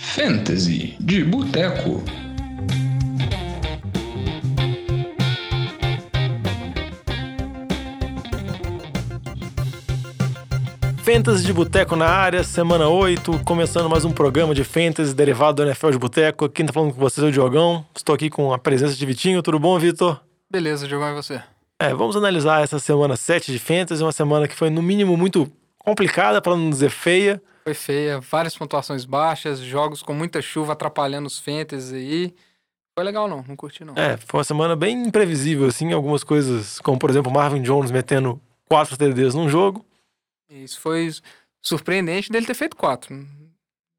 Fantasy de Boteco. Fantasy de Boteco na área, semana 8, começando mais um programa de Fantasy derivado do NFL de Boteco. Quem tá falando com vocês é o Diogão. Estou aqui com a presença de Vitinho. Tudo bom, Vitor? Beleza, Diogão, e você? É, vamos analisar essa semana 7 de Fantasy, uma semana que foi no mínimo muito complicada, para não dizer feia. Foi feia, várias pontuações baixas, jogos com muita chuva atrapalhando os Fantasy aí. Foi legal não, não curti não. É, foi uma semana bem imprevisível, assim, algumas coisas, como por exemplo Marvin Jones metendo quatro TDs num jogo. Isso foi surpreendente dele ter feito quatro.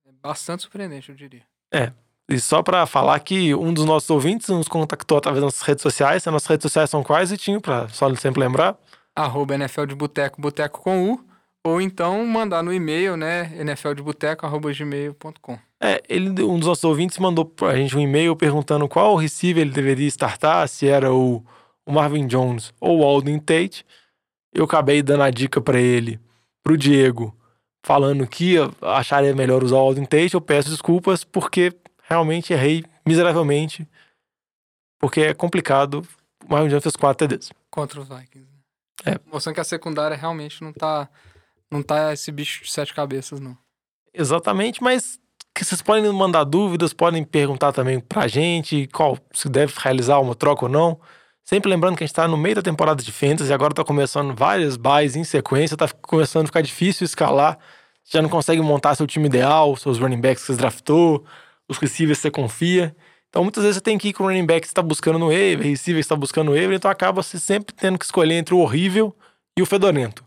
É bastante surpreendente, eu diria. É. E só pra falar que um dos nossos ouvintes nos contactou através das nossas redes sociais. As nossas redes sociais são quais, Vitinho? Pra só sempre lembrar. Arroba NFL de Boteco, Boteco com U. Ou então mandar no e-mail, né? nfldeboteco.gmail.com. É, ele, um dos nossos ouvintes mandou pra gente um e-mail perguntando qual receiver ele deveria startar, se era o, o Marvin Jones ou o Alden Tate. Eu acabei dando a dica para ele, pro Diego, falando que acharia melhor usar o Alden Tate. Eu peço desculpas porque realmente errei miseravelmente. Porque é complicado. O Marvin Jones fez 4 TDs. Contra os Vikings. É. Mostrando que a secundária realmente não tá, não tá esse bicho de sete cabeças, não. Exatamente, mas vocês podem mandar dúvidas, podem perguntar também pra gente qual se deve realizar uma troca ou não. Sempre lembrando que a gente tá no meio da temporada de Fantasy, agora tá começando várias buys em sequência, tá começando a ficar difícil escalar. Já não consegue montar seu time ideal, seus running backs que você draftou, os receivers que você confia. Então muitas vezes você tem que ir com o running back que você tá buscando no waiver, receiver que você tá buscando no waiver, então acaba você sempre tendo que escolher entre o horrível e o fedorento.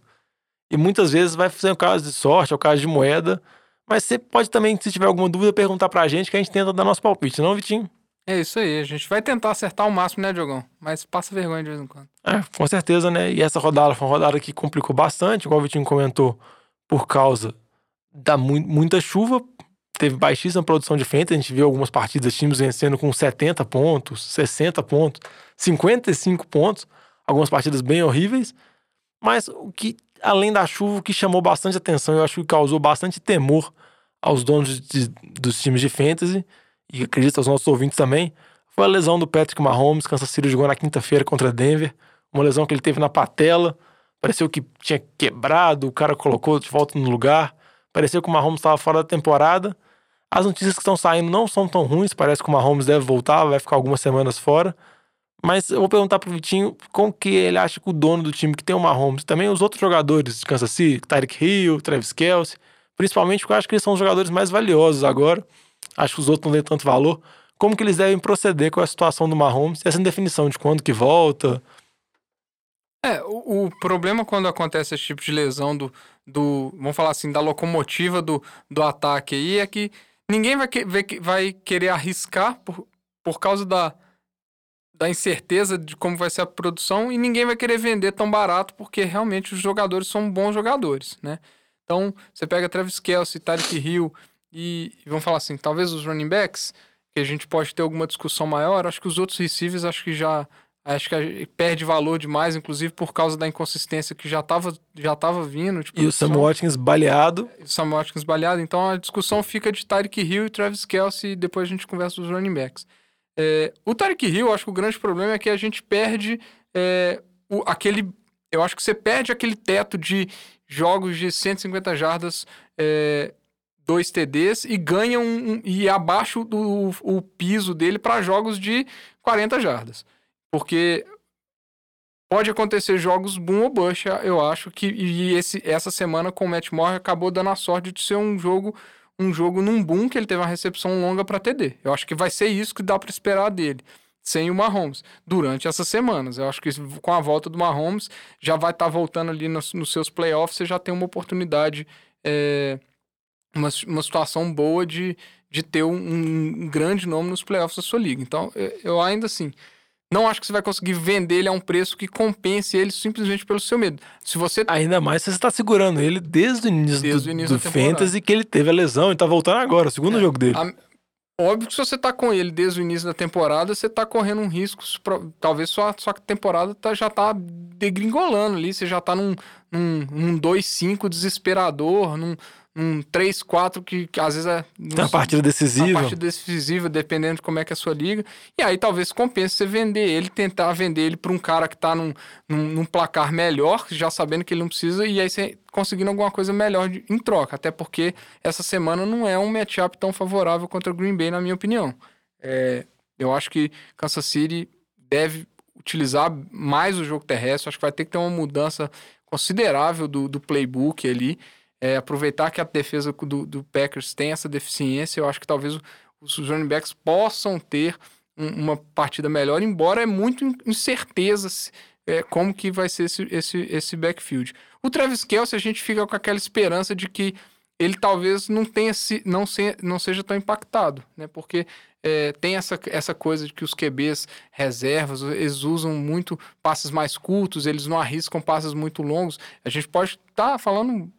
E muitas vezes vai ser o caso de sorte, é o caso de moeda. Mas você pode também, se tiver alguma dúvida, perguntar pra gente que a gente tenta dar nosso palpite, não, Vitinho? É isso aí, a gente vai tentar acertar o máximo, né, Diogão? Mas passa vergonha de vez em quando. É, com certeza, né? E essa rodada foi uma rodada que complicou bastante, igual o Vitinho comentou, por causa da mu muita chuva. Teve baixíssima produção de frente, a gente viu algumas partidas, times vencendo com 70 pontos, 60 pontos, 55 pontos, algumas partidas bem horríveis. Mas o que além da chuva, o que chamou bastante atenção, eu acho que causou bastante temor aos donos de, dos times de fantasy, e acredito aos nossos ouvintes também, foi a lesão do Patrick Mahomes. Kansas City jogou na quinta-feira contra Denver, uma lesão que ele teve na patela, pareceu que tinha quebrado, o cara colocou de volta no lugar, pareceu que o Mahomes estava fora da temporada. As notícias que estão saindo não são tão ruins, parece que o Mahomes deve voltar, vai ficar algumas semanas fora. Mas eu vou perguntar pro Vitinho como que ele acha que o dono do time que tem o Mahomes, também os outros jogadores de Kansas City, Tyreek Hill, Travis Kelce, principalmente porque eu acho que eles são os jogadores mais valiosos agora. Acho que os outros não dão tanto valor. Como que eles devem proceder com a situação do Mahomes? Essa indefinição de quando que volta? É, o, o, problema quando acontece esse tipo de lesão do, do vamos falar assim, da locomotiva do, do ataque aí é que ninguém vai, que, vai querer arriscar por, por causa da, da incerteza de como vai ser a produção e ninguém vai querer vender tão barato porque realmente os jogadores são bons jogadores, né? Então, você pega Travis Kelce, Tyreek Hill e, e vamos falar assim, talvez os running backs, que a gente pode ter alguma discussão maior, acho que os outros receivers acho que já acho que perde valor demais, inclusive por causa da inconsistência que já estava já tava vindo. e o Sam Watkins baleado. O Sam Watkins baleado, então a discussão fica de Tyreek Hill e Travis Kelce e depois a gente conversa dos running backs. É, o Tarek Hill, acho que o grande problema é que a gente perde é, o, aquele. Eu acho que você perde aquele teto de jogos de 150 jardas, é, dois TDs e ganha um, um e abaixo do o piso dele para jogos de 40 jardas. Porque pode acontecer jogos boom ou bust, eu acho que e esse, essa semana com o Matt Moore acabou dando a sorte de ser um jogo um jogo num boom que ele teve uma recepção longa para TD. Eu acho que vai ser isso que dá para esperar dele, sem o Mahomes, durante essas semanas. Eu acho que com a volta do Mahomes, já vai estar tá voltando ali nos, nos, seus playoffs, você já tem uma oportunidade, é, uma, uma situação boa de, de ter um, um, grande nome nos playoffs da sua liga. Então, eu, eu ainda assim não acho que você vai conseguir vender ele a um preço que compense ele simplesmente pelo seu medo. Se você Ainda mais se você está segurando ele desde o início desde do, o início do Fantasy que ele teve a lesão e está voltando agora, o segundo é, jogo dele. A... Óbvio que se você está com ele desde o início da temporada, você está correndo um risco. Talvez sua, sua temporada tá, já está degringolando ali. Você já está num, num, num 2-5 desesperador, num, num 3-4 que, que, às vezes é. Uma partida decisiva. Uma partida decisiva, dependendo de como é que é a sua liga. E aí talvez compense você vender ele, tentar vender ele para um cara que tá num, num, num, placar melhor, já sabendo que ele não precisa, e aí você conseguindo alguma coisa melhor de, em troca. Até porque essa semana não é um matchup tão favorável contra o Green Bay, na minha opinião. É, eu acho que Kansas City deve utilizar mais o jogo terrestre. Acho que vai ter que ter uma mudança considerável do, do playbook ali. É, aproveitar que a defesa do, do, Packers tem essa deficiência. Eu acho que talvez os running backs possam ter um, uma partida melhor, embora é muito incerteza é, como que vai ser esse, esse, esse backfield. O Travis Kelce, a gente fica com aquela esperança de que ele talvez não tenha se, não, se, não seja tão impactado, né? Porque é, tem essa, essa coisa de que os QBs reservas, eles usam muito passes mais curtos, eles não arriscam passes muito longos. A gente pode estar tá falando,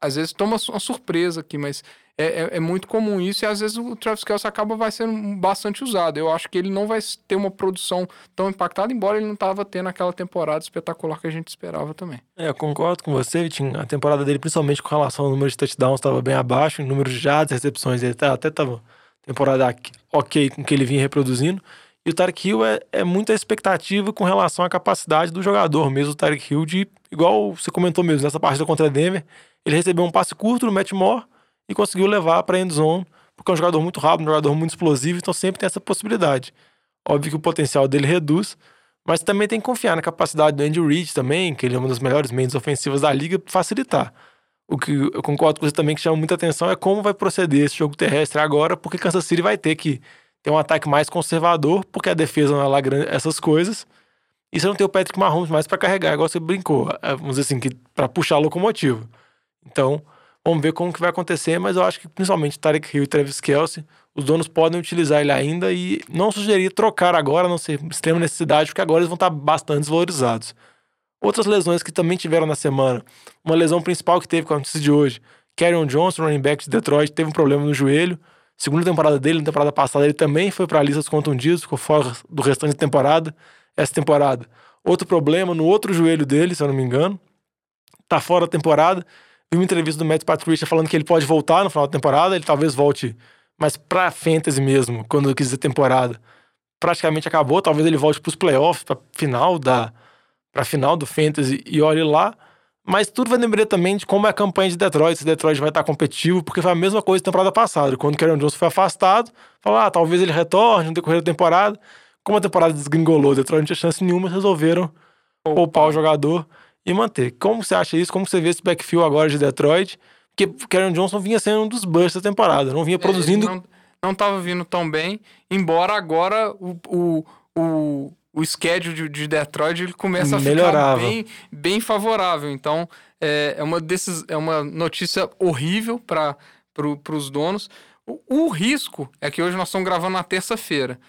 às vezes toma uma surpresa aqui, mas é, é, é, muito comum isso e às vezes o Travis Kelce acaba vai sendo bastante usado. Eu acho que ele não vai ter uma produção tão impactada, embora ele não estava tendo aquela temporada espetacular que a gente esperava também. É, eu concordo com você, Vitinho. A temporada dele, principalmente com relação ao número de touchdowns, estava bem abaixo, em número de jardas, recepções, ele até estava temporada ok com que ele vinha reproduzindo. E o Tarek Hill é, é muita expectativa com relação à capacidade do jogador, mesmo o Tarek Hill, de, igual você comentou mesmo, nessa partida contra Denver, ele recebeu um passe curto no Matt Moore e conseguiu levar para a endzone, porque é um jogador muito rápido, um jogador muito explosivo, então sempre tem essa possibilidade. Óbvio que o potencial dele reduz, mas também tem que confiar na capacidade do Andy Reid também, que ele é uma das melhores mentes ofensivas da liga, facilitar. O que eu concordo com você também que chama muita atenção é como vai proceder esse jogo terrestre agora, porque Kansas City vai ter que ter um ataque mais conservador, porque a defesa não é lá grande, essas coisas. E você não tem o Patrick Mahomes mais para carregar, igual você brincou, é, vamos dizer assim, que para puxar a locomotiva. Então, vamos ver como que vai acontecer, mas eu acho que principalmente Tarek Hill e Travis Kelsey, os donos podem utilizar ele ainda e não sugerir trocar agora, não ser extrema necessidade, porque agora eles vão estar bastante desvalorizados. Outras lesões que também tiveram na semana. Uma lesão principal que teve com a notícia de hoje. Kerryon Johnson, running back de Detroit, teve um problema no joelho. Segunda temporada dele, na temporada passada, ele também foi para a lista dos contundidos, ficou fora do restante da temporada. Essa temporada. Outro problema no outro joelho dele, se eu não me engano. Tá fora da temporada. Vi uma entrevista do Matt Patricia falando que ele pode voltar no final da temporada. Ele talvez volte mais pra fantasy mesmo, quando quis dizer temporada. Praticamente acabou. Talvez ele volte pros playoffs, pra final da para a final do Fantasy e olhe lá. Mas tudo vai depender também de como é a campanha de Detroit, se Detroit vai estar competitivo, porque foi a mesma coisa na temporada passada. Quando o Karen Johnson foi afastado, falou, ah, talvez ele retorne no decorrer da temporada. Como a temporada desgringolou, Detroit não tinha chance nenhuma, resolveram poupar o jogador e manter. Como você acha isso? Como você vê esse backfield agora de Detroit? Porque o Karen Johnson vinha sendo um dos busts da temporada, não vinha é, produzindo... É, não estava vindo tão bem, embora agora o, o, o o schedule de, de Detroit ele começa a Melhorava. ficar bem, bem favorável. Então, é, é, uma, desses, é uma notícia horrível para pro, os donos. O, o, risco é que hoje nós estamos gravando na terça-feira.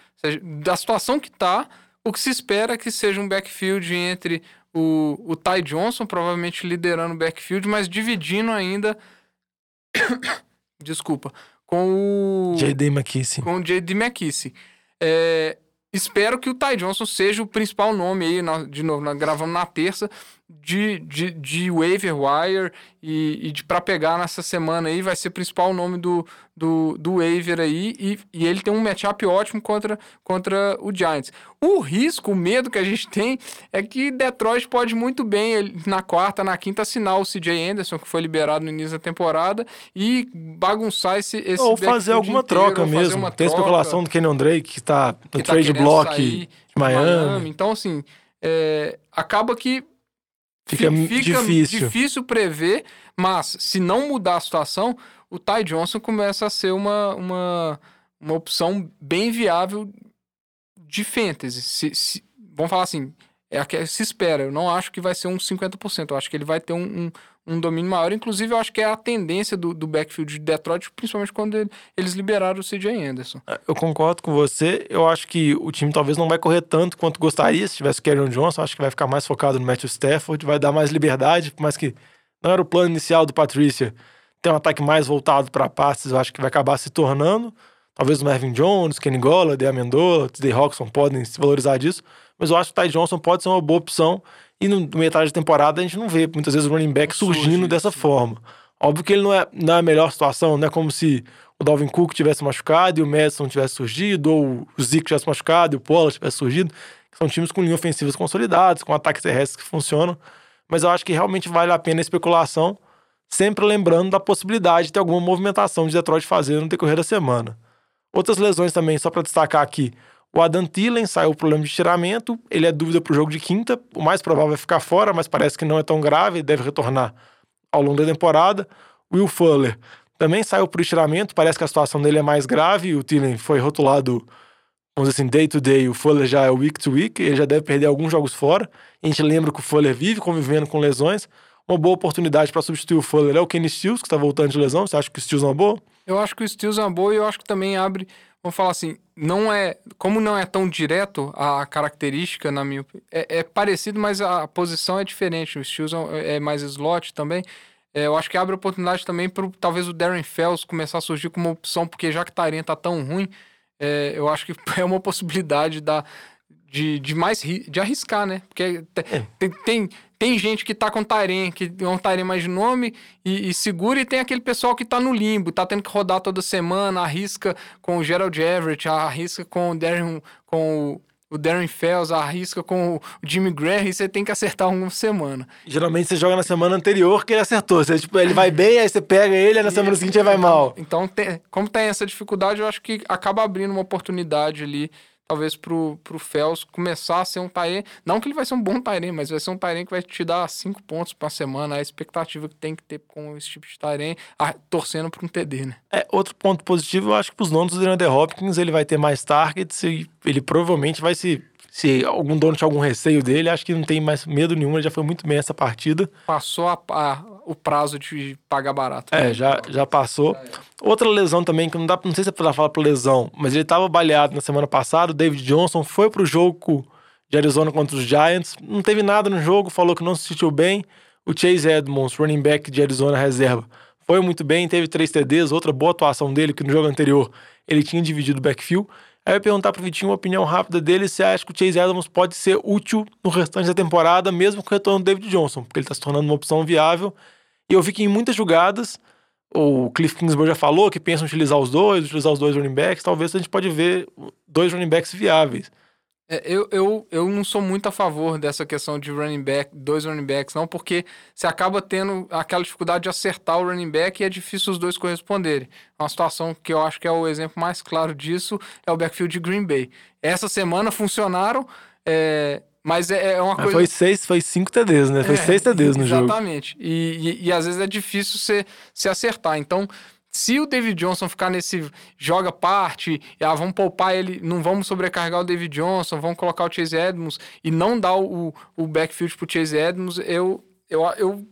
Da situação que está, o que se espera é que seja um backfield entre o, o Ty Johnson, provavelmente liderando o backfield, mas dividindo ainda. Desculpa. Com o. J.D. McKissick. Com o J.D. McKissick. É, Espero que o Ty Johnson seja o principal nome aí, de novo, nós gravamos na terça, de, de, de waiver wire e, e de para pegar nessa semana aí vai ser o principal nome do, do, do waiver aí e, e ele tem um matchup ótimo contra, contra o Giants. O risco, o medo que a gente tem é que Detroit pode muito bem ele, na quarta, na quinta assinar o CJ Anderson que foi liberado no início da temporada e bagunçar esse, esse ou fazer alguma inteiro, troca mesmo. Tem troca, especulação do Kenyon Drake que tá no que tá trade tá block de Miami. Miami. Então assim, é, acaba que Fica, fica difícil. difícil prever, mas se não mudar a situação, o Ty Johnson começa a ser uma, uma, uma opção bem viável de fantasy. Se, se, vamos falar assim, é a que se espera. Eu não acho que vai ser um 50%. Eu acho que ele vai ter um, um, um domínio maior. Inclusive, eu acho que é a tendência do, do backfield de Detroit, principalmente quando ele, eles liberaram o CJ Anderson. É, eu concordo com você. Eu acho que o time talvez não vai correr tanto quanto gostaria se tivesse Karen Johnson. Eu acho que vai ficar mais focado no Matthew Stafford, vai dar mais liberdade, por mais que não era o plano inicial do Patrícia ter um ataque mais voltado para passes, eu acho que vai acabar se tornando. Talvez o Marvin Jones, Kenny Golladay, Amendola, T.J. Roxon podem se valorizar disso, mas eu acho que o Ty Johnson pode ser uma boa opção e no metade da temporada a gente não vê muitas vezes o running back surgindo dessa forma. Óbvio que ele não é, não é a melhor situação, não é como se o Dalvin Cook tivesse machucado e o Madison tivesse surgido, ou o Zeke tivesse machucado e o Pollard tivesse surgido. São times com linhas ofensivas consolidadas, com ataques terrestres que funcionam. Mas eu acho que realmente vale a pena a especulação, sempre lembrando da possibilidade de ter alguma movimentação de Detroit fazer no decorrer da semana. Outras lesões também, só para destacar aqui. O Adam Thielen saiu o problema de tiramento, ele é dúvida para o jogo de quinta. O mais provável é ficar fora, mas parece que não é tão grave, deve retornar ao longo da temporada. Will Fuller também saiu por estiramento, parece que a situação dele é mais grave. O Thielen foi rotulado, vamos dizer assim, day to day. O Fuller já é week to week, ele já deve perder alguns jogos fora. A gente lembra que o Fuller vive convivendo com lesões. Uma boa oportunidade para substituir o Fuller é o Kenny Stills, que está voltando de lesão. Você acha que o Stills é uma boa? Eu acho que o Stills é uma boa e eu acho que também abre, vamos falar assim, não é, como não é tão direto a característica, na minha é, é parecido, mas a posição é diferente. O Stills é, mais slot também. É, eu acho que abre oportunidade também para talvez o Darren Fells começar a surgir como opção, porque já que Tarém tá tão ruim, é, eu acho que é uma possibilidade da, de, de mais de arriscar, né? Porque é. tem, tem, tem gente que tá com Tairen, que é um Tairen mais de nome e, e, segura, e tem aquele pessoal que tá no limbo, tá tendo que rodar toda semana, arrisca com o Gerald Everett, arrisca com o Darren, com o, o Darren Fells, arrisca com o Jimmy Graham e você tem que acertar uma semana. Geralmente você joga na semana anterior que ele acertou. Você, tipo, ele vai bem, aí você pega ele, e na semana seguinte ele vai mal. Então, tem, como tem essa dificuldade, eu acho que acaba abrindo uma oportunidade ali talvez pro, pro Fels começar a ser um Tairem. Não que ele vai ser um bom Tairem, mas vai ser um Tairem que vai te dar cinco pontos pra semana. A expectativa que tem que ter com esse tipo de Tairem, torcendo pra um TD, né? É, outro ponto positivo, eu acho que pros donos do DeAndre Hopkins, ele vai ter mais targets e ele provavelmente vai se se algum dono tinha algum receio dele, acho que não tem mais medo nenhum, ele já foi muito bem essa partida. Passou a, a, o prazo de pagar barato. É, já, já passou. Outra lesão também, que não dá não sei se é pra falar por lesão, mas ele tava baleado na semana passada, o David Johnson foi pro jogo de Arizona contra os Giants, não teve nada no jogo, falou que não se sentiu bem. O Chase Edmonds, running back de Arizona reserva, foi muito bem, teve três TDs, outra boa atuação dele, que no jogo anterior ele tinha dividido o backfield. Aí eu ia perguntar pro Vitinho uma opinião rápida dele se acha que o Chase Edmonds pode ser útil no restante da temporada, mesmo com o retorno do David Johnson, porque ele tá se tornando uma opção viável. E eu vi que em muitas jogadas, o Cliff Kingsbury já falou que pensa em utilizar os dois, utilizar os dois running backs, talvez a gente pode ver dois running backs viáveis. É, eu, eu, eu não sou muito a favor dessa questão de running back, dois running backs, não, porque você acaba tendo aquela dificuldade de acertar o running back e é difícil os dois corresponderem. Uma situação que eu acho que é o exemplo mais claro disso é o backfield de Green Bay. Essa semana funcionaram, é, mas é, é uma coisa. Foi seis, foi cinco TDs, né? Foi é, seis TDs no exatamente. jogo. Exatamente. E, e, e, às vezes é difícil você se acertar. Então, se o David Johnson ficar nesse joga parte, ah, vamos poupar ele, não vamos sobrecarregar o David Johnson, vamos colocar o Chase Edmonds e não dar o, o backfield pro Chase Edmonds, eu, eu, eu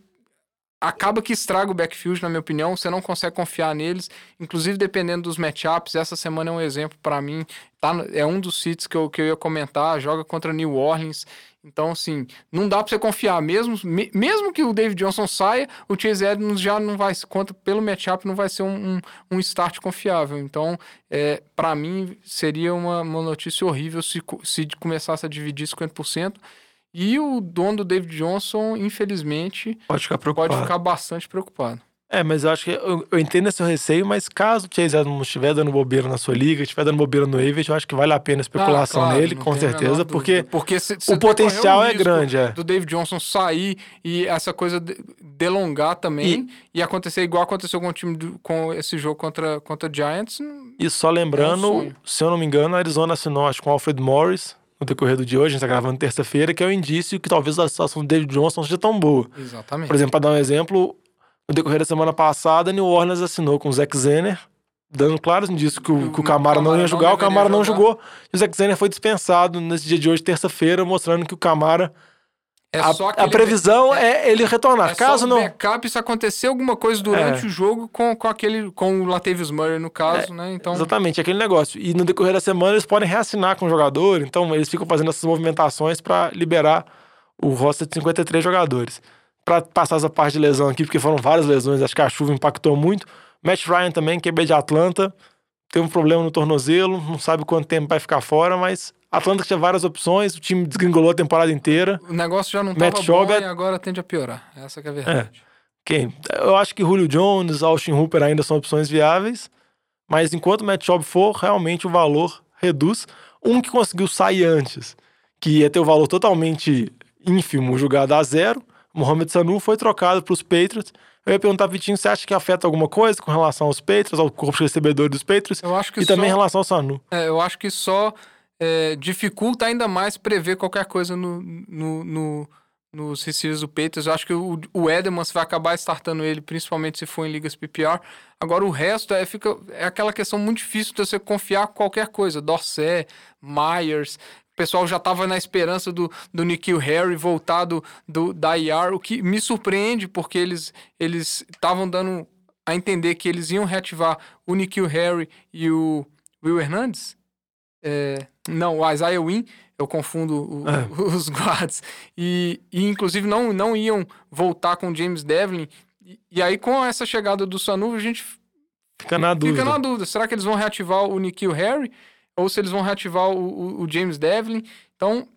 acaba que estraga o backfield, na minha opinião. Você não consegue confiar neles, inclusive dependendo dos matchups. Essa semana é um exemplo para mim. Tá, é um dos sítios que eu, que eu ia comentar. Joga contra New Orleans. Então, assim, não dá para você confiar. Mesmo, mesmo que o David Johnson saia, o Chase Edmonds já não vai, conta pelo matchup, não vai ser um, um, um start confiável. Então, é, para mim, seria uma, uma notícia horrível se, se começasse a dividir 50%. E o dono do David Johnson, infelizmente, pode ficar, preocupado. pode ficar bastante preocupado. É, mas eu acho que eu, eu entendo esse receio, mas caso o Chase Edmonds estiver dando bobeira na sua liga, estiver dando bobeira no Avet, eu acho que vale a pena a especulação ah, claro, nele, com certeza, porque, porque cê, cê o potencial é grande. É. Do David Johnson sair e essa coisa de, delongar também e, e, acontecer igual aconteceu com o time do, com esse jogo contra contra Giants. E só lembrando, é um se eu não me engano, a Arizona assinou acho com o Alfred Morris no decorrer do dia hoje, a gente tá gravando terça-feira, que é o um indício que talvez a situação do David Johnson seja tão boa. Exatamente. Por exemplo, para dar um exemplo, no decorrer da semana passada, New Orleans assinou com o Zack Zener, dando claros indícios que o, que o Camara não ia jogar, o Camara não jogou, e o Zack Zener foi dispensado nesse dia de hoje, terça-feira, mostrando que o Camara é a, a, previsão é, é, ele retornar. É caso não. backup se acontecer alguma coisa durante é. o jogo com, com aquele com o Latavius Murray no caso, é, né? Então exatamente aquele negócio. E no decorrer da semana eles podem reassinar com o jogador. Então eles ficam fazendo essas movimentações para liberar o roster de 53 jogadores. Para passar essa parte de lesão aqui, porque foram várias lesões, acho que a chuva impactou muito. Matt Ryan também, que é de Atlanta, tem um problema no tornozelo, não sabe quanto tempo vai ficar fora, mas Atlanta tinha várias opções, o time desgringolou a temporada inteira. O negócio já não estava bom joga... e agora tende a piorar. Essa é a verdade. É. Quem? Eu acho que Julio Jones, Austin Hooper ainda são opções viáveis, mas enquanto o Matt Schaub for, realmente o valor reduz. Um que conseguiu sair antes, que ia ter o valor totalmente ínfimo, julgado a zero, Mohamed Sanu foi trocado para os Patriots. Eu ia perguntar, Vitinho, você acha que afeta alguma coisa com relação aos Patriots, ao corpo de recebedor dos Patriots? Eu acho que e só, também em relação ao Sanu. é, eu acho que só é, dificulta ainda mais prever qualquer coisa no, no, no- nos receivers do. Eu acho que o, o Edmonds vai acabar startando ele, principalmente se for em ligas PPR. Agora o resto é, fica, é aquela questão muito difícil de você confiar qualquer coisa. Dorsey, Myers. O pessoal já estava na esperança do, do Nikhil Harry voltar do, do, da IR, o que me surpreende, porque eles estavam dando a entender que eles iam reativar o Nikhil Harry e o Will Hernandez. É, não, o Isaiah Wynn, eu confundo o- É. os guards. E, e, inclusive, não, não iam voltar com o James Devlin. E, e aí, com essa chegada do Sanu, a gente Fica na dúvida. fica na dúvida. Será que eles vão reativar o Nikhil Harry? Ou se eles vão reativar o, o- o James Devlin? Então,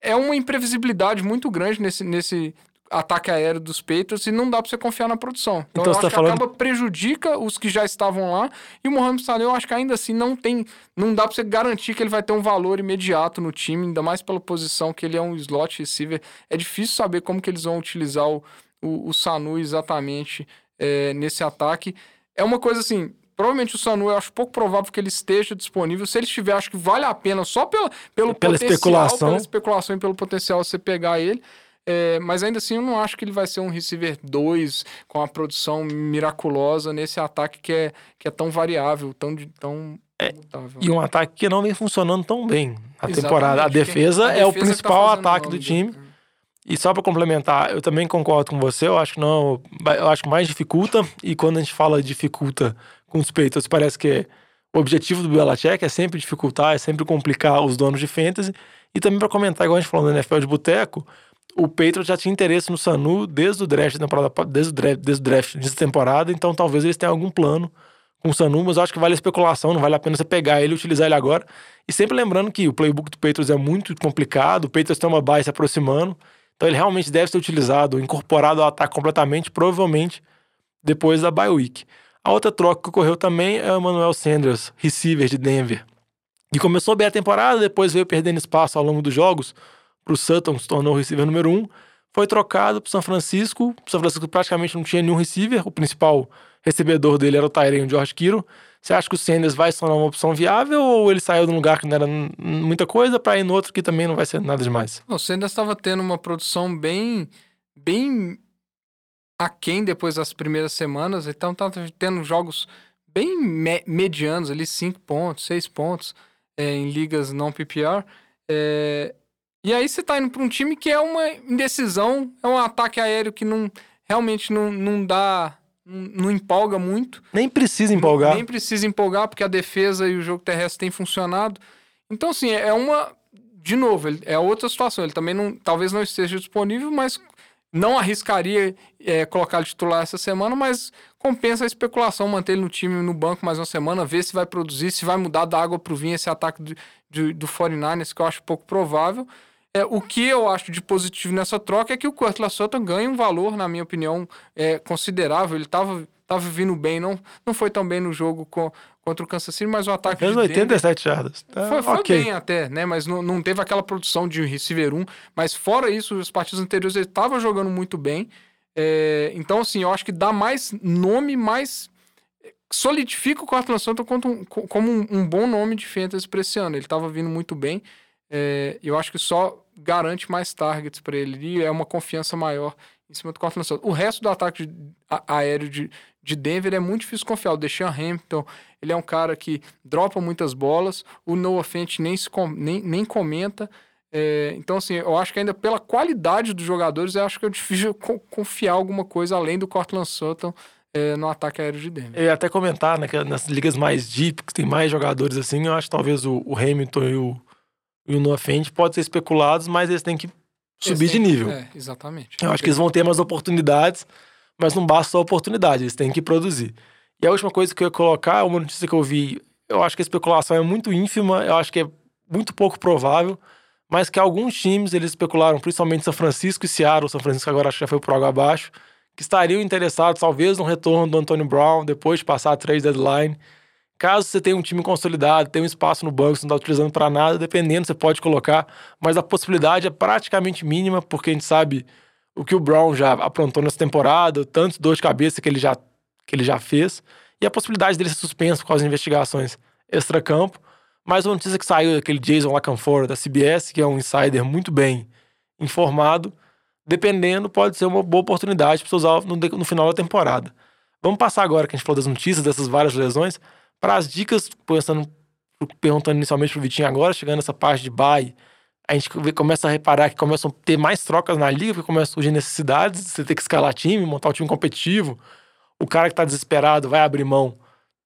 é uma imprevisibilidade muito grande nesse, nesse ataque aéreo dos Patriots e não dá pra você confiar na produção. Então, Então eu você acho tá que falando- acaba prejudica os que já estavam lá. E o Mohamed Salah, eu acho que ainda assim não tem... Não dá pra você garantir que ele vai ter um valor imediato no time, ainda mais pela posição que ele é um slot receiver. É difícil saber como que eles vão utilizar o, o, o Sanu exatamente é, nesse ataque. É uma coisa assim, provavelmente o Sanu eu acho pouco provável que ele esteja disponível. Se ele estiver, acho que vale a pena só pela, pelo Pela potencial, especulação. pela especulação e pelo potencial você pegar ele. É, mas ainda assim eu não acho que ele vai ser um receiver 2 com a produção miraculosa nesse ataque que é, que é tão variável, tão, tão mutável. E um ataque que não vem funcionando tão bem na Exatamente, temporada. A defesa a é o defesa tá principal fazendo ataque do time. dele. E só pra complementar, eu também concordo com você. Eu acho que não. Eu acho que mais dificulta. E quando a gente fala dificulta com os Patriots, parece que é, o objetivo do Belichick é sempre dificultar, é sempre complicar os donos de fantasy. E também pra comentar, igual a gente falou no NFL de Boteco, o Patriots já tinha interesse no Sanu desde o draft da temporada, desde o draft, desde o draft dessa temporada. Então talvez eles tenham algum plano com o Sanu, mas eu acho que vale a especulação, não vale a pena você pegar ele e utilizar ele agora. E sempre lembrando que o playbook do Patriots é muito complicado, o Patriots tem uma bye se aproximando. Então ele realmente deve ser utilizado, incorporado ao ataque completamente, provavelmente depois da bye week. A outra troca que ocorreu também é o Emmanuel Sanders, receiver de Denver. E começou bem a temporada, depois veio perdendo espaço ao longo dos jogos para o Sutton, se tornou o receiver número um. Foi trocado para São Francisco. O São Francisco praticamente não tinha nenhum receiver. O principal recebedor dele era o Tyrene George Kittle. Você acha que o Sanders vai se tornar uma opção viável ou ele saiu de um lugar que não era muita coisa para ir no outro que também não vai ser nada demais? O Sanders estava tendo uma produção bem, bem aquém depois das primeiras semanas, então tá tendo jogos bem me- medianos ali, 5 pontos, 6 pontos é, em ligas não PPR. É, e aí você tá indo para um time que é uma indecisão, é um ataque aéreo que não realmente não, não dá, não, empolga muito. Nem precisa empolgar. Nem precisa empolgar, porque a defesa e o jogo terrestre têm funcionado. Então, assim, é uma. De novo, é outra situação. Ele também não, talvez não esteja disponível, mas não arriscaria é, colocar ele titular essa semana, mas compensa a especulação, manter ele no time no banco mais uma semana, ver se vai produzir, se vai mudar da água pro vinho esse ataque do, de- do 49ers, que eu acho pouco provável. É, o que eu acho de positivo nessa troca é que o Cortland Sutton ganha um valor, na minha opinião, é, considerável. Ele estava tava vindo bem, não, não foi tão bem no jogo com, contra o Kansas City, mas o ataque Fez de Denver 87 jardas. Tá, foi, foi ok. bem até, né? Mas não, não teve aquela produção de receiver 1. Mas fora isso, os partidos anteriores ele estava jogando muito bem. É, então, assim, eu acho que dá mais nome, mais. Solidifica o Cortland Sutton como, um, como um, um bom nome de fantasy para esse ano. Ele estava vindo muito bem. É, eu acho que só garante mais targets para ele e é uma confiança maior em cima do Cortland Sutton. O resto do ataque de- a- aéreo de, de Denver é muito difícil confiar. O Deshaun Hampton, ele é um cara que dropa muitas bolas. O Noah Fent nem, nem, nem comenta. É, então, assim, eu acho que ainda pela qualidade dos jogadores, eu acho que é difícil co- confiar alguma coisa além do Cortland Sutton é, no ataque aéreo de Denver. Eu ia até comentar, né, que nas ligas mais deep, que tem mais jogadores assim, eu acho que talvez o, o Hamilton e o, e o Fent podem ser especulados, mas eles têm que subir Eles de têm- nível. É, exatamente. Eu acho que eles vão ter mais oportunidades, mas não basta só a oportunidade, eles têm que produzir. E a última coisa que eu ia colocar, uma notícia que eu vi, eu acho que a especulação é muito ínfima, eu acho que é muito pouco provável, mas que alguns times eles especularam, principalmente São Francisco e Seattle, São Francisco agora acho que já foi por água abaixo, que estariam interessados, talvez, no retorno do Antônio Brown depois de passar a trade deadline. Caso você tenha um time consolidado, tenha um espaço no banco, você não está utilizando para nada, dependendo, você pode colocar, mas a possibilidade é praticamente mínima, porque a gente sabe o que o Brown já aprontou nessa temporada, tantos dor de cabeça que ele já, que ele já fez, e a possibilidade dele ser suspenso causa de investigações extra-campo. Mais uma notícia que saiu daquele Jason Lacanfora da CBS, que é um insider muito bem informado, dependendo, pode ser uma boa oportunidade para você usar no, no final da temporada. Vamos passar agora, que a gente falou das notícias, dessas várias lesões, para as dicas, pensando, perguntando inicialmente pro Vitinho agora, chegando nessa parte de bye, a gente começa a reparar que começam a ter mais trocas na liga, porque começam a surgir necessidades, você ter que escalar time, montar um time competitivo. O cara que tá desesperado vai abrir mão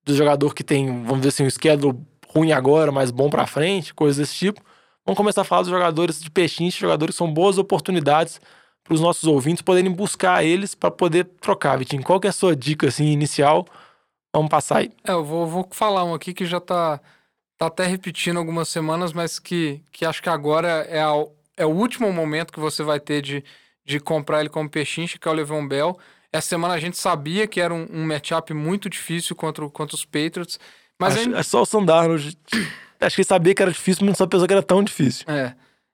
do jogador que tem, vamos dizer assim, um schedule ruim agora, mas bom para frente, coisas desse tipo. Vamos começar a falar dos jogadores de peixinho, jogadores que são boas oportunidades para os nossos ouvintes poderem buscar eles para poder trocar, Vitinho. Qual que é a sua dica assim inicial Vamos passar aí. É, eu vou, vou falar um aqui que já tá, tá até repetindo algumas semanas, mas que, que acho que agora é, a, é o último momento que você vai ter de, de comprar ele como pechinche, que é o Levon Bell. Essa semana a gente sabia que era um, um matchup muito difícil contra, contra os Patriots. Mas acho, é só o Sandarno. Acho que sabia que era difícil, mas não sabia que era tão difícil. É.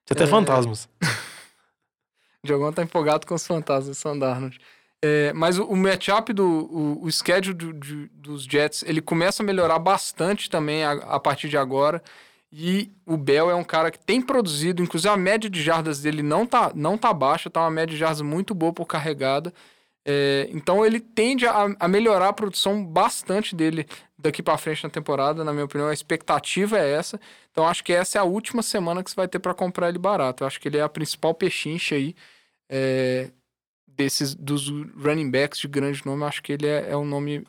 Tinha até é... fantasmas. Diogão tá empolgado com os fantasmas Sandarno. É, mas o, o matchup do o, o schedule do, de, dos Jets, ele começa a melhorar bastante também a, a, partir de agora. E o Bell é um cara que tem produzido, inclusive a média de jardas dele não tá, não tá baixa, tá uma média de jardas muito boa por carregada. É, então ele tende a, a, melhorar a produção bastante dele daqui para frente na temporada, na minha opinião. A expectativa é essa. Então acho que essa é a última semana que você vai ter para comprar ele barato. Eu acho que ele é a principal pechincha aí. É, desses dos running backs de grande nome, acho que ele é, é um nome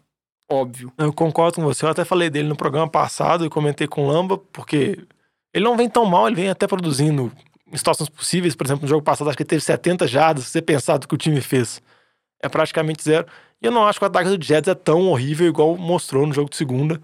óbvio. Eu concordo com você. Eu até falei dele no programa passado e comentei com o Lamba, porque ele não vem tão mal, ele vem até produzindo em situações possíveis. Por exemplo, no jogo passado, acho que ele teve 70 jardas. Se você pensar do que o time fez, é praticamente zero. E eu não acho que o ataque do Jets é tão horrível igual mostrou no jogo de segunda.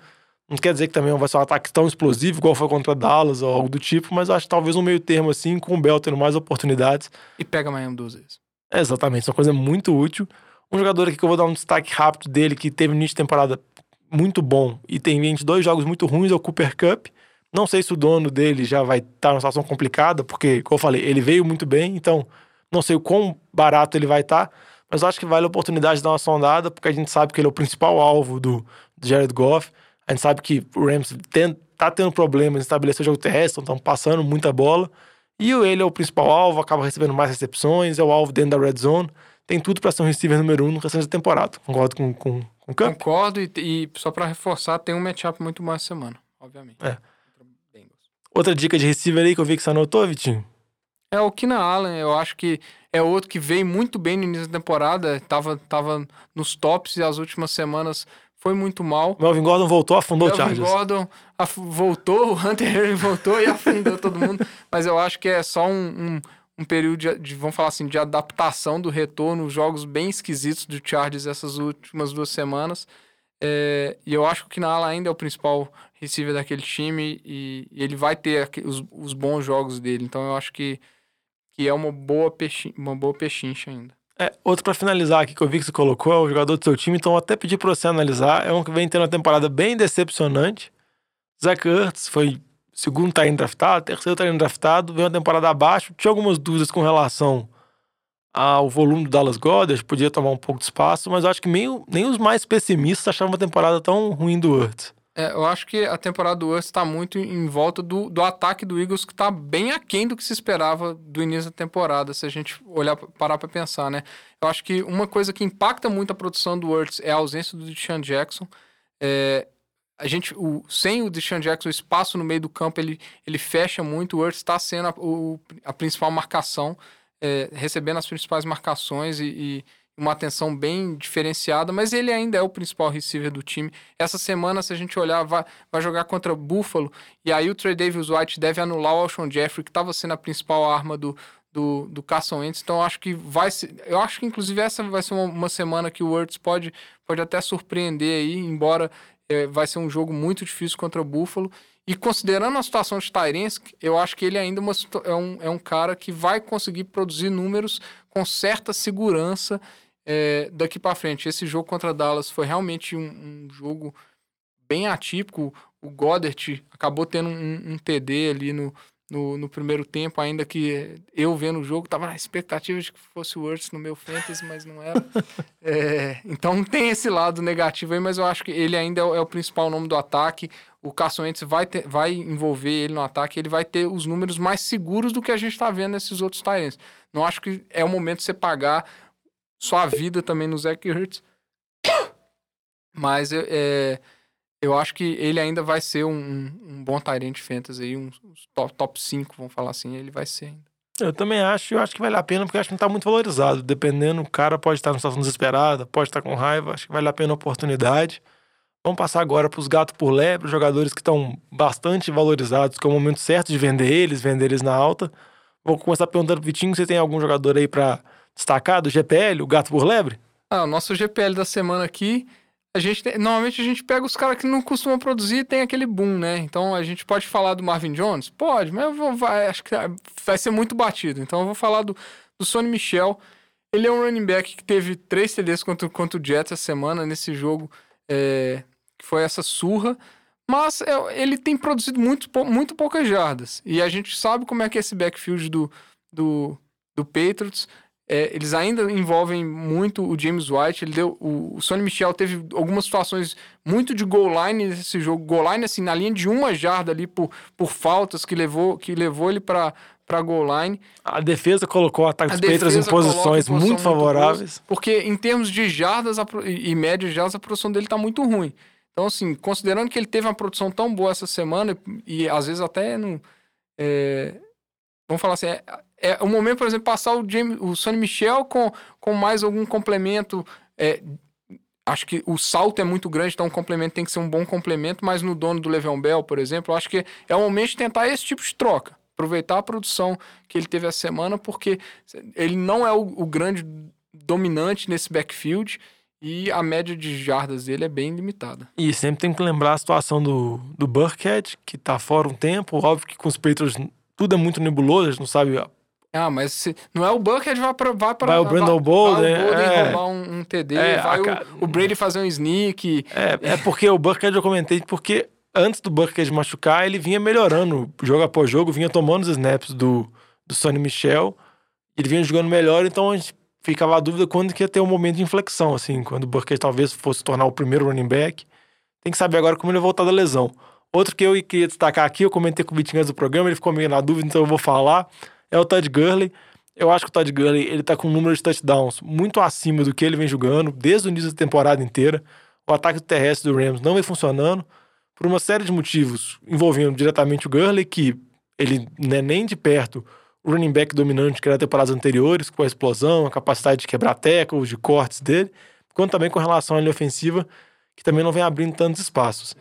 Não quer dizer que também vai ser um ataque tão explosivo igual foi contra Dallas ou algo do tipo, mas eu acho que talvez um meio termo assim, com o Bell tendo mais oportunidades. E pega Miami duas vezes. É, exatamente, é uma coisa muito útil. Um jogador aqui que eu vou dar um destaque rápido dele, que teve início de temporada muito bom e tem 22 jogos muito ruins, é o Cooper Cup. Não sei se o dono dele já vai estar tá numa situação complicada, porque, como eu falei, ele veio muito bem, então não sei o quão barato ele vai estar, tá, mas acho que vale a oportunidade de dar uma sondada, porque a gente sabe que ele é o principal alvo do, Jared Goff. A gente sabe que o Rams tem, tá tendo problemas em estabelecer o jogo terrestre, estão passando muita bola. E ele é o principal alvo, acaba recebendo mais recepções, é o alvo dentro da red zone. Tem tudo para ser um receiver número um no restante da temporada. Concordo com, com, com o Camp? Concordo, e, e só para reforçar, tem um matchup muito mais semana, obviamente. É. Outra dica de receiver aí que eu vi que você anotou, Vitinho? É o Kina Allen, eu acho que é outro que veio muito bem no início da temporada, tava, tava nos tops e as últimas semanas foi muito mal. Melvin Gordon voltou, afundou Melvin o Chargers. Gordon voltou, o Hunter Henry voltou e afundou todo mundo. Mas eu acho que é só um, um, um período de, de, vamos falar assim, de adaptação do retorno, jogos bem esquisitos do Chargers essas últimas duas semanas. É, e eu acho que o Kinala ainda é o principal receiver daquele time e, e ele vai ter os, os, bons jogos dele. Então eu acho que, que é uma boa, pechin, uma boa pechincha ainda. É, outro para finalizar aqui que eu vi que você colocou é o jogador do seu time, então até pedir para você analisar. É um que vem tendo uma temporada bem decepcionante. Zach Ertz foi segundo tá draftado, terceiro tá draftado, veio uma temporada abaixo. Tinha algumas dúvidas com relação ao volume do Dallas Goddard, podia tomar um pouco de espaço, mas eu acho que nem, nem os mais pessimistas achavam uma temporada tão ruim do Ertz. É, eu acho que a temporada do Urso está muito em volta do, do ataque do Eagles, que está bem aquém do que se esperava do início da temporada, se a gente olhar parar para pensar, né? Eu acho que uma coisa que impacta muito a produção do Urts é a ausência do Deshaun Jackson. É, a gente, o, sem o Deshaun Jackson, o espaço no meio do campo ele, ele fecha muito. O Urts está sendo a, o, a principal marcação, é, recebendo as principais marcações e, e uma atenção bem diferenciada, mas ele ainda é o principal receiver do time. Essa semana, se a gente olhar, vai, vai jogar contra Buffalo, e aí o Trey Davis White deve anular o Alshon Jeffrey, que estava sendo a principal arma do, do, do Carson Wentz, então acho que vai ser, eu acho que inclusive essa vai ser uma, uma semana que o Words pode, pode até surpreender aí, embora é, vai ser um jogo muito difícil contra Buffalo, e considerando a situação de Tyrens, eu acho que ele ainda uma, é, um, é um cara que vai conseguir produzir números com certa segurança é, daqui para frente. Esse jogo contra Dallas foi realmente um, um jogo bem atípico. O Goddard acabou tendo um, um TD ali no, no, no, primeiro tempo, ainda que eu vendo o jogo, tava na expectativa de que fosse o Wurtz no meu fantasy, mas não era. é, então tem esse lado negativo aí, mas eu acho que ele ainda é o, é o principal nome do ataque. O Carson Wentz vai, ter, vai envolver ele no ataque, ele vai ter os números mais seguros do que a gente está vendo nesses outros Tyrants. Não acho que é o momento de você pagar sua vida também no Zach Ertz. Mas é, eu acho que ele ainda vai ser um, um bom Tyrant Fantasy aí, um top, top 5, vamos falar assim, ele vai ser ainda. Eu também acho, eu acho que vale a pena, porque eu acho que não tá muito valorizado. Dependendo, o cara pode estar numa situação desesperada, pode estar com raiva, acho que vale a pena a oportunidade. Vamos passar agora para os gatos por lebre, jogadores que estão bastante valorizados, que é o momento certo de vender eles, vender eles na alta. Vou começar perguntando pro Vitinho, você tem algum jogador aí para destacar do GPL, o gato por lebre? Ah, o nosso GPL da semana aqui a gente tem, normalmente a gente pega os caras que não costumam produzir tem aquele boom, né? Então a gente pode falar do Marvin Jones? Pode, mas eu vou, vai, acho que vai ser muito batido. Então eu vou falar do, do Sonny Michel. Ele é um running back que teve três TDs contra, contra o Jets essa semana nesse jogo, é, que foi essa surra. Mas é, ele tem produzido muito, muito poucas jardas. E a gente sabe como é que é esse backfield do, do, do Patriots. É, eles ainda envolvem muito o James White. Ele deu, o, o Sonny Michel teve algumas situações muito de goal line nesse jogo. Goal line, assim, na linha de uma jarda ali por, por faltas que levou, que levou ele para para goal line. A defesa colocou o ataque dos Patriots em posições muito, muito favoráveis. Muito porque em termos de jardas e média de jardas, a produção dele está muito ruim. Então, assim, considerando que ele teve uma produção tão boa essa semana, e às vezes até não. É, vamos falar assim, é, é o momento, por exemplo, passar o, James, o Sonny Michel com, com mais algum complemento. É, acho que o salto é muito grande, então o complemento tem que ser um bom complemento, mas no dono do Le'Veon Bell, por exemplo, acho que é o momento de tentar esse tipo de troca. Aproveitar a produção que ele teve essa semana, porque ele não é o, o grande dominante nesse backfield e a média de jardas dele é bem limitada. E sempre tem que lembrar a situação do, do Burkhead, que tá fora um tempo. Óbvio que com os Patriots tudo é muito nebuloso, a gente não sabe ah, mas se, não é o Bucket vai pra. Vai, pra, vai o Brandon Bolden. Vai o Bolden é. roubar um, um TD, é, vai a, o, o, Brady fazer um sneak. É, é porque o Bucket eu comentei, porque antes do Bucket machucar, ele vinha melhorando jogo após jogo, vinha tomando os snaps do, do Sonny Michel. Ele vinha jogando melhor, então a gente ficava a dúvida quando que ia ter um momento de inflexão, assim, quando o Bucket talvez fosse tornar o primeiro running back. Tem que saber agora como ele voltar da lesão. Outro que eu queria destacar aqui, eu comentei com o Vitinho do programa, ele ficou meio na dúvida, então eu vou falar é o Todd Gurley. Eu acho que o Todd Gurley ele tá com um número de touchdowns muito acima do que ele vem jogando desde o início da temporada inteira. O ataque terrestre do Rams não vem funcionando por uma série de motivos envolvendo diretamente o Gurley, que ele não é nem de perto o running back dominante que era temporadas anteriores, com a explosão, a capacidade de quebrar tackles, de cortes dele, quanto também com relação à linha ofensiva, que também não vem abrindo tantos espaços.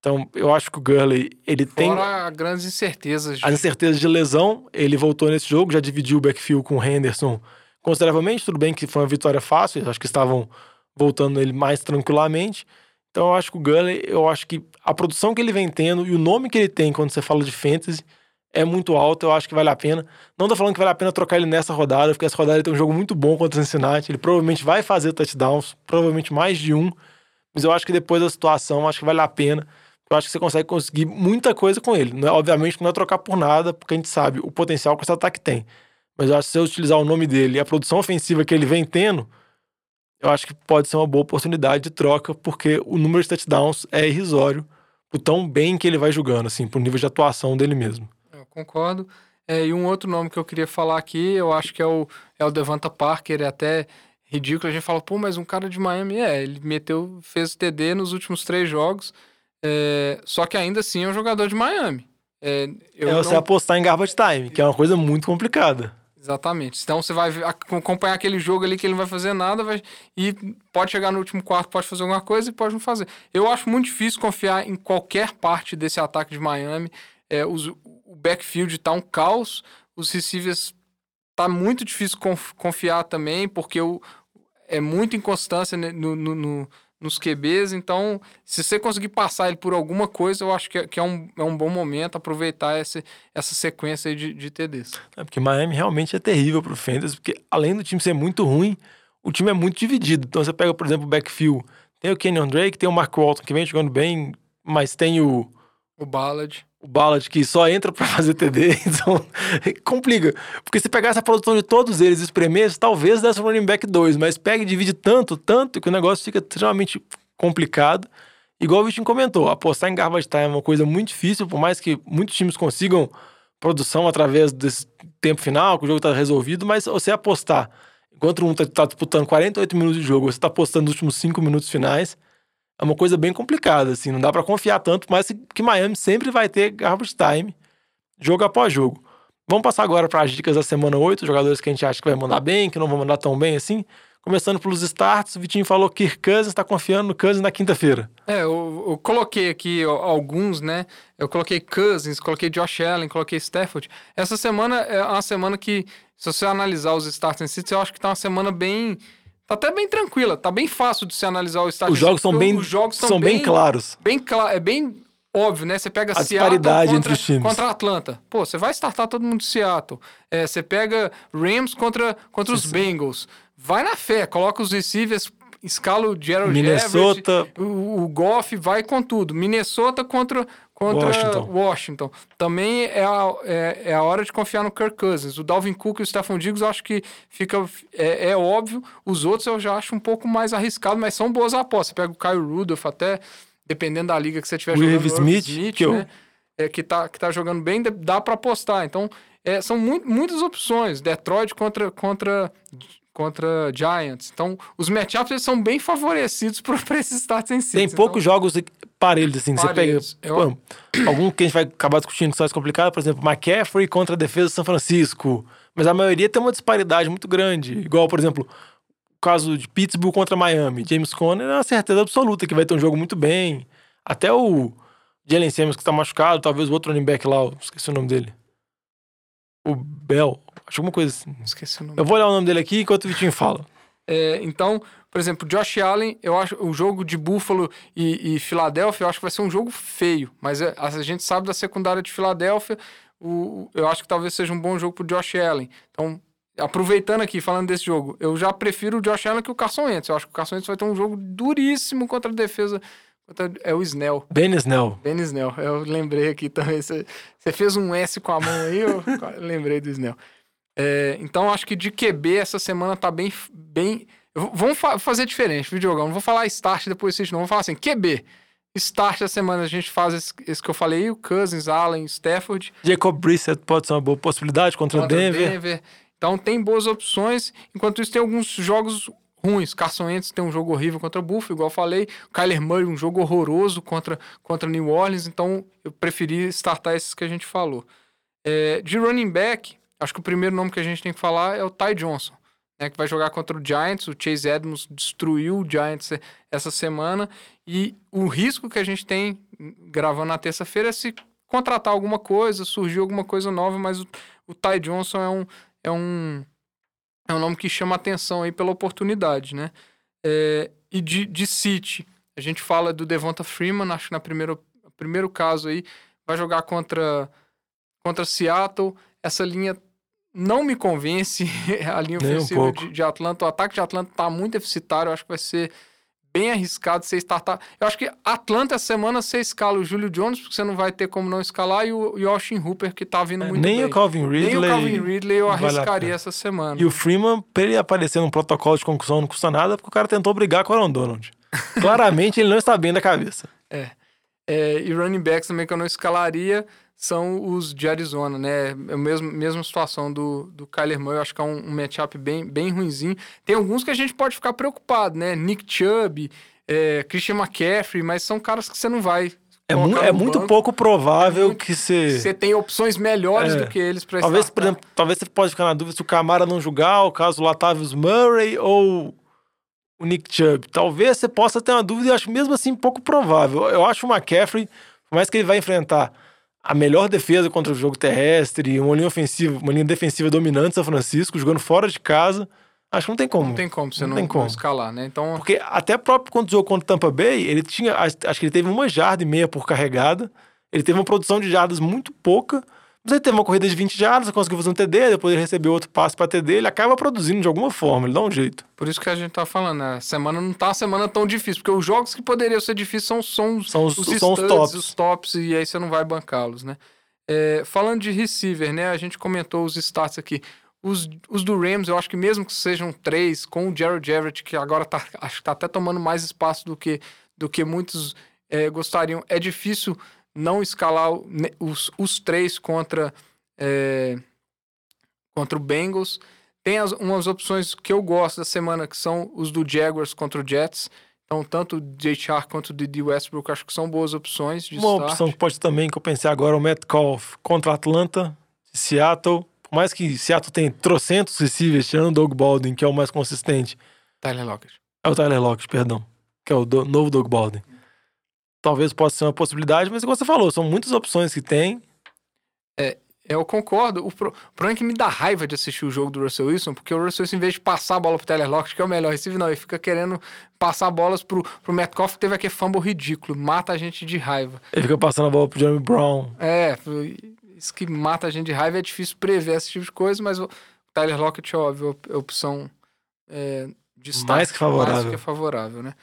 Então, eu acho que o Gurley, ele Fora tem... Fora grandes incertezas. De... As incertezas de lesão, ele voltou nesse jogo, já dividiu o backfield com o Henderson consideravelmente, tudo bem que foi uma vitória fácil, acho que estavam voltando ele mais tranquilamente. Então, eu acho que o Gurley, eu acho que a produção que ele vem tendo e o nome que ele tem quando você fala de fantasy é muito alto, eu acho que vale a pena. Não tô falando que vale a pena trocar ele nessa rodada, porque essa rodada ele tem um jogo muito bom contra o Cincinnati, ele provavelmente vai fazer touchdowns, provavelmente mais de um, mas eu acho que depois da situação, acho que vale a pena eu acho que você consegue conseguir muita coisa com ele. Não é, obviamente não é trocar por nada, porque a gente sabe o potencial que esse ataque tem. Mas eu acho que se você utilizar o nome dele e a produção ofensiva que ele vem tendo, eu acho que pode ser uma boa oportunidade de troca, porque o número de touchdowns é irrisório, o tão bem que ele vai jogando, assim, pro nível de atuação dele mesmo. Eu concordo. É, e um outro nome que eu queria falar aqui, eu acho que é o, é o Devonta Parker, é até ridículo. A gente fala, pô, mas um cara de Miami, é, ele meteu, fez TD nos últimos três jogos, é, só que ainda assim é um jogador de Miami. É, é você não... apostar em garbage time, que é uma coisa muito complicada. Exatamente. Então você vai acompanhar aquele jogo ali que ele não vai fazer nada vai... e pode chegar no último quarto, pode fazer alguma coisa e pode não fazer. Eu acho muito difícil confiar em qualquer parte desse ataque de Miami. É, os, o backfield tá um caos, os receivers tá muito difícil confiar também, porque o, é muita inconstância no, no, no nos QBs. Então, se você conseguir passar ele por alguma coisa, eu acho que é, que é, um, é um bom momento aproveitar essa, essa sequência de, de TDs. É porque Miami realmente é terrível pro Fantasy, porque além do time ser muito ruim, o time é muito dividido. Então você pega, por exemplo, o backfield, tem o Kenyon Drake, tem o Mark Walton, que vem jogando bem, mas tem o. O Ballard. O Ballard, que só entra para fazer TD, então complica. Porque se pegar essa produção de todos eles e espremer, talvez desse um running back 2, mas pega e divide tanto, tanto, que o negócio fica extremamente complicado. Igual o Vitinho comentou, apostar em garbage time é uma coisa muito difícil, por mais que muitos times consigam produção através desse tempo final, que o jogo está resolvido, mas você apostar, enquanto um está tá disputando 48 minutos de jogo, você está apostando nos últimos 5 minutos finais, é uma coisa bem complicada, assim, não dá para confiar tanto, mas que Miami sempre vai ter garbage time, jogo após jogo. Vamos passar agora para as dicas da semana 8, jogadores que a gente acha que vai mandar bem, que não vão mandar tão bem assim. Começando pelos starts, o Vitinho falou que Kirk Cousins está confiando no Cousins na quinta-feira. É, eu, eu, coloquei aqui alguns, né? Eu coloquei Cousins, coloquei Josh Allen, coloquei Stafford. Essa semana é uma semana que, se você analisar os starts em si, eu acho que tá uma semana bem... Tá até bem tranquila, tá bem fácil de se analisar o start Os jogos são bem, os jogos são, bem, bem claros. Bem claro, é bem óbvio, né? Você pega a disparidade contra, entre os times. contra Atlanta. Pô, você vai startar todo mundo de Seattle. É, você pega Rams contra, contra os Bengals vai na fé, coloca os receivers, escala o Gerald Minnesota. Everett, o, o Goff vai com tudo. Minnesota contra, contra Washington. Washington. Também é a, é, é, a hora de confiar no Kirk Cousins. O Dalvin Cook e o Stephon Diggs eu acho que fica, é, é, óbvio. Os outros eu já acho um pouco mais arriscado, mas são boas apostas. Você pega o Kyle Rudolph até, dependendo da liga que você estiver jogando. Smith, Smith que, né? eu... é, que, tá, que tá jogando bem, dá para apostar. Então, é, são mu muitas opções. Detroit contra, contra contra Giants. Então, os matchups eles são bem favorecidos para esses stats em si. Tem poucos então, jogos parelhos, assim. Parelhos. Você pega Eu... pô, algum que a gente vai acabar discutindo que são mais complicado, por exemplo, McCaffrey contra a defesa de São Francisco. Mas a maioria tem uma disparidade muito grande. Igual, por exemplo, o caso de Pittsburgh contra Miami. James Conner é uma certeza absoluta que vai ter um jogo muito bem. Até o Jalen Simmons que está machucado, talvez o outro running back lá, esqueci o nome dele. O Bell. Acho alguma coisa assim. Esqueci o nome. Eu vou olhar o nome dele aqui enquanto o Vitinho fala. É, então, por exemplo, Josh Allen, eu acho o jogo de Buffalo e, e Filadélfia, eu acho que vai ser um jogo feio. Mas é, a gente sabe da secundária de Filadélfia, o, eu acho que talvez seja um bom jogo pro Josh Allen. Então, aproveitando aqui, falando desse jogo, eu já prefiro o Josh Allen que o Carson Wentz. Eu acho que o Carson Wentz vai ter um jogo duríssimo contra a defesa. É o Snell. Ben Snell. Ben Snell. Eu lembrei aqui também. Você, fez um S com a mão aí, eu lembrei do Snell. É, então acho que de QB essa semana tá bem. bem... Vamos fa fazer diferente, videogame. Não vou falar start depois vocês não. Vou falar assim, QB. Start da semana a gente faz esse, esse, que eu falei, o Cousins, Allen, Stafford. Jacob Brissett pode ser uma boa possibilidade contra, contra o Denver. Denver. Então tem boas opções. Enquanto isso, tem alguns jogos ruins. Carson Wentz tem um jogo horrível contra o Buffalo, igual eu falei. Kyler Murray, um jogo horroroso contra, contra New Orleans. Então eu preferi startar esses que a gente falou. É, de running back, Acho que o primeiro nome que a gente tem que falar é o Ty Johnson, né, que vai jogar contra o Giants. O Chase Edmonds destruiu o Giants essa semana. E o risco que a gente tem gravando na terça-feira é se contratar alguma coisa, surgir alguma coisa nova, mas o, o Ty Johnson é um, é um, é um nome que chama atenção aí pela oportunidade, né? É, e de, de City, a gente fala do Devonta Freeman, acho que na primeiro, primeiro caso aí, vai jogar contra, contra Seattle. Essa linha não me convence a linha ofensiva um de, de, Atlanta. O ataque de Atlanta tá muito deficitário. Acho que vai ser bem arriscado você startar. Eu acho que Atlanta essa semana você escala o Julio Jones, porque você não vai ter como não escalar, e o, e o Austin Hooper, que tá vindo é, muito nem bem. O Calvin Ridley, nem o Calvin Ridley eu arriscaria essa semana. E o Freeman, pra ele aparecer num protocolo de concussão, não custa nada, porque o cara tentou brigar com o Aaron Donald. Claramente ele não está bem da cabeça. É. é. E running backs também que eu não escalaria são os de Arizona, né? É a mesma, mesma situação do, do Kyler Murray, eu acho que é um, um matchup bem, bem ruinzinho. Tem alguns que a gente pode ficar preocupado, né? Nick Chubb, é, Christian McCaffrey, mas são caras que você não vai. É, mu é muito pouco provável é muito, que você. Você tem opções melhores é. do que eles para Talvez, por exemplo, talvez você pode ficar na dúvida se o Camara não jogar, o caso Latavius Murray ou o Nick Chubb. Talvez você possa ter uma dúvida e acho mesmo assim pouco provável. Eu acho o McCaffrey, por mais que ele vai enfrentar a melhor defesa contra o jogo terrestre, uma linha ofensiva, uma linha defensiva dominante São Francisco, jogando fora de casa. Acho que não tem como. Não tem como você não, não, tem como. Não escalar, né? Então... Porque até próprio quando jogou contra o Tampa Bay, ele tinha. Acho que ele teve uma jarda e meia por carregada. Ele teve uma produção de jardas muito pouca, Mas ele teve uma corrida de 20 jardas, conseguiu fazer um TD, depois ele recebeu outro passe para TD, ele acaba produzindo de alguma forma, ele dá um jeito. Por isso que a gente tá falando, né? A semana não tá uma semana tão difícil, porque os jogos que poderiam ser difíceis são, são, São os, os, são os studs, tops. os tops, e aí você não vai bancá-los, né? É, falando de receiver, né? A gente comentou os stats aqui. Os, os do Rams, eu acho que mesmo que sejam três, com o Jared Everett, que agora tá, acho que tá até tomando mais espaço do que, do que muitos é, gostariam, é difícil não escalar os, os três contra, é, contra o Bengals. Tem as, umas opções que eu gosto da semana, que são os do Jaguars contra o Jets. Então, tanto o Chark quanto o Didi Westbrook, acho que são boas opções de Uma start. opção que pode também, que eu pensei agora, é o Metcalf contra Atlanta, Seattle. Por mais que Seattle tenha trocentos receivers, tirando o Doug Baldwin, que é o mais consistente. Tyler Lockett. É o Tyler Lockett, perdão. Que é o do- novo Doug Baldwin. Talvez possa ser uma possibilidade, mas como você falou, são muitas opções que tem. É, Eu concordo. O, pro... o problema é que me dá raiva de assistir o jogo do Russell Wilson, porque o Russell Wilson, em vez de passar a bola pro Tyler Lockett, que é o melhor receiver, não, ele fica querendo passar bolas pro, pro Metcalf, que teve aquele fumble ridículo. Mata a gente de raiva. Ele fica passando a bola pro Jeremy Brown. É, isso que mata a gente de raiva é difícil prever esse tipo de coisa, mas o Tyler Lockett, óbvio, é opção é, de start, Mais que favorável. Mais que favorável, né?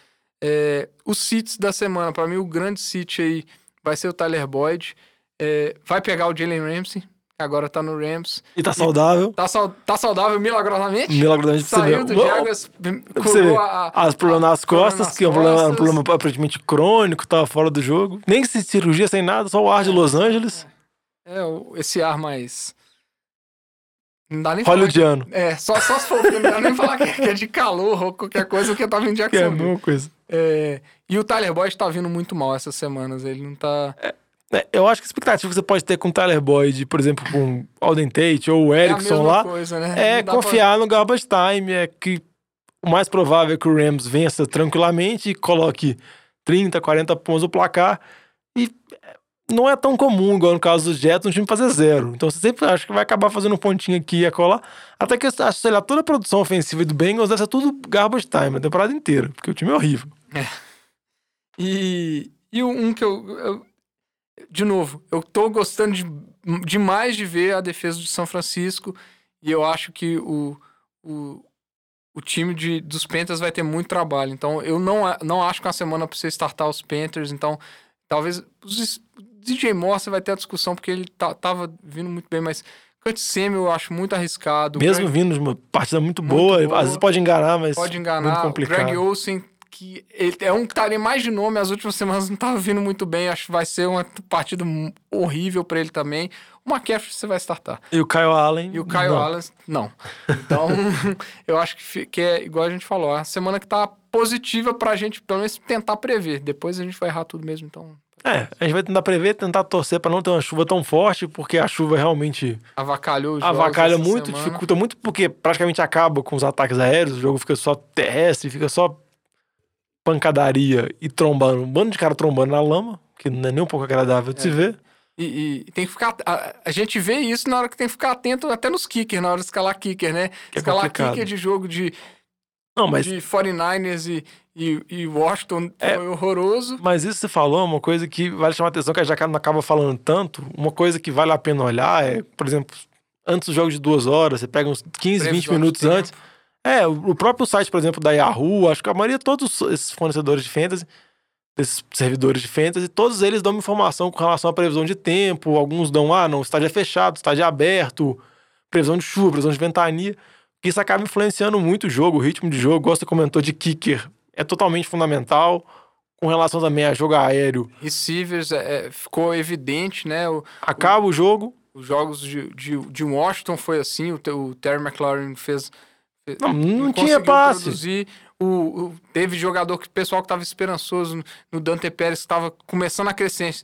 É, os seats da semana, pra mim, o grande seat aí vai ser o Tyler Boyd. É, vai pegar o Jalen Ramsey, que agora tá no Rams. E tá saudável. Tá, tá saudável milagrosamente? Milagrosamente pra Saiu do! Jaguars, curou ver. a, As problemas nas costas, que é um problema, um problema aparentemente crônico, tava fora do jogo. Nem se cirurgia, sem nada, só o ar de Los Angeles. É, esse ar mais... Não dá nem Hollywoodiano. É, só, só se for, não dá nem falar que é- que é de calor ou qualquer coisa, porque tá vindo de Que é a mesma coisa. É, e o Tyler Boyd tá vindo muito mal essas semanas, ele não tá... É, eu acho que a expectativa que você pode ter com o Tyler Boyd, por exemplo, com o Alden Tate ou o É Erickson lá, coisa, né? é confiar no garbage time. É que o mais provável é que o Rams vença tranquilamente e coloque 30, 40 pontos no placar. E é, não é tão comum, igual no caso dos Jets, um time fazer zero. Então você sempre acha que vai acabar fazendo um pontinho aqui e acolá. Até que, sei lá, toda a produção ofensiva do Bengals deve ser tudo garbage time a temporada inteira, porque o time é horrível. E, e um que eu, eu- De novo, eu tô gostando de- demais de ver a defesa de São Francisco. E eu acho que o, o, o time de, dos Panthers vai ter muito trabalho. Então, eu não, não acho que é uma semana pra você startar os Panthers. Então, talvez. Os, DJ você vai ter a discussão, porque ele tá, tava vindo muito bem, mas. Cut Samuel eu acho muito arriscado. Mesmo Greg- vindo de uma partida muito, Muito boa, boa. às vezes pode enganar, mas Pode muito enganar. O complicado. Greg Olsen, que ele é um que tá ali mais de nome, as últimas semanas não tava vindo muito bem. Acho que vai ser uma partida horrível pra ele também. O McCaffrey você vai startar. E o Kyle Allen. E o Kyle não. Allen, não. Então, eu acho que, que é igual a gente falou, a semana que tá positiva pra gente, pelo menos, tentar prever. Depois a gente vai errar tudo mesmo, então É, a gente vai tentar prever, tentar torcer pra não ter uma chuva tão forte, porque a chuva realmente avacalhou os avacalha muito, semana. dificulta muito, porque praticamente acaba com os ataques aéreos, o jogo fica só terrestre, fica só pancadaria e trombando, um bando de cara trombando na lama, que não é nem um pouco agradável de se É. ver. E, e tem que ficar. A, a gente vê isso na hora que tem que ficar atento até nos kickers, na hora de escalar kicker, né? Que é escalar complicado. kicker de jogo de, Não, mas, de 49ers e, e, e Washington É. foi horroroso. mas isso você falou é uma coisa que vale chamar a atenção, que a gente não acaba falando tanto. Uma coisa que vale a pena olhar é, por exemplo, antes do jogo de duas horas, você pega uns 15, 20 Previsão de minutos tempo. É, o o próprio site, por exemplo, da Yahoo, acho que a maioria, todos esses fornecedores de fantasy, desses servidores de fantasy, todos eles dão uma informação com relação à previsão de tempo. Alguns dão, ah, não, o estádio é fechado, o estádio é aberto, previsão de chuva, previsão de ventania. Que isso acaba influenciando muito o jogo, o ritmo de jogo. Gosta comentou de kicker, é totalmente fundamental. Com relação também a jogo aéreo, Receivers, é, é, ficou evidente, né? O- acaba o jogo. os jogos de, de, de Washington foi assim, o, o Terry McLaurin fez. Não, não tinha passe. produzir. O, o- teve jogador que o pessoal que estava esperançoso no, Dante Pérez, que estava começando a crescer,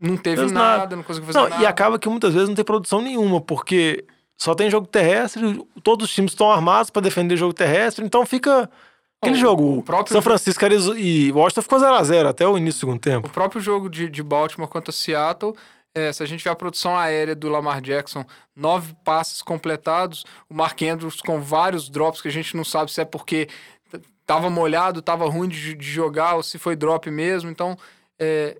não teve nada, nada. não conseguiu fazer Não, nada. e acaba que muitas vezes não tem produção nenhuma, porque só tem jogo terrestre, todos os times estão armados para defender o jogo terrestre, então fica aquele O- jogo. o próprio São Francisco e Washington ficou 0x0 até o início do segundo O tempo. próprio jogo de, de Baltimore contra Seattle, é, se a gente vê a produção aérea do Lamar Jackson, nove passes completados, o Mark Andrews com vários drops que a gente não sabe se é porque tava molhado, tava ruim de, de jogar ou se foi drop mesmo. Então, é,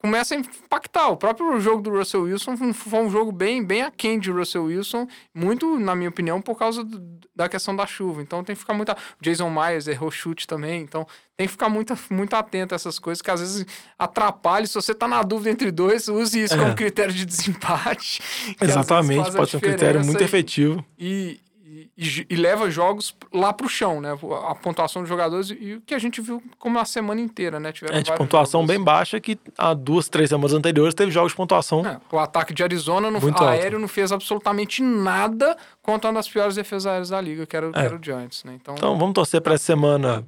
começa a impactar. O próprio jogo do Russell Wilson foi um jogo bem, bem aquém de Russell Wilson, muito, na minha opinião, por causa do, da questão da chuva. Então tem que ficar muito. O Jason Myers errou chute também, então tem que ficar muito, muito atento a essas coisas que às vezes atrapalham. Se você tá na dúvida entre dois, use isso é. como critério de desempate. Exatamente, pode ser um critério muito efetivo. E, e, e, leva jogos lá pro chão, né? A pontuação dos jogadores e o que a gente viu como a semana inteira, né? Tiveram é, de pontuação jogos. bem baixa que há duas, três semanas anteriores teve jogos de pontuação. É, o ataque de Arizona no aéreo não fez absolutamente nada contra uma das piores defesas aéreas da liga, que era, é. que era o Giants, né? Então, então vamos torcer para essa semana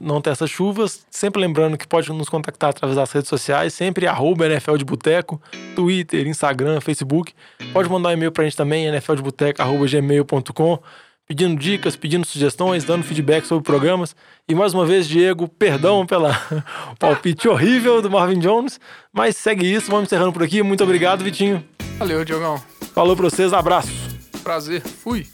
não ter essas chuvas. Sempre lembrando que pode nos contactar através das redes sociais, sempre arroba NFL de Boteco, Twitter, Instagram, Facebook. Pode mandar um e-mail pra gente também, nfldeboteco.gmail.com, pedindo dicas, pedindo sugestões, dando feedback sobre programas. E mais uma vez, Diego, perdão pela palpite horrível do Marvin Jones, mas segue isso, vamos encerrando por aqui. Muito obrigado, Vitinho. Valeu, Diogão. Falou pra vocês, abraço. Prazer, fui.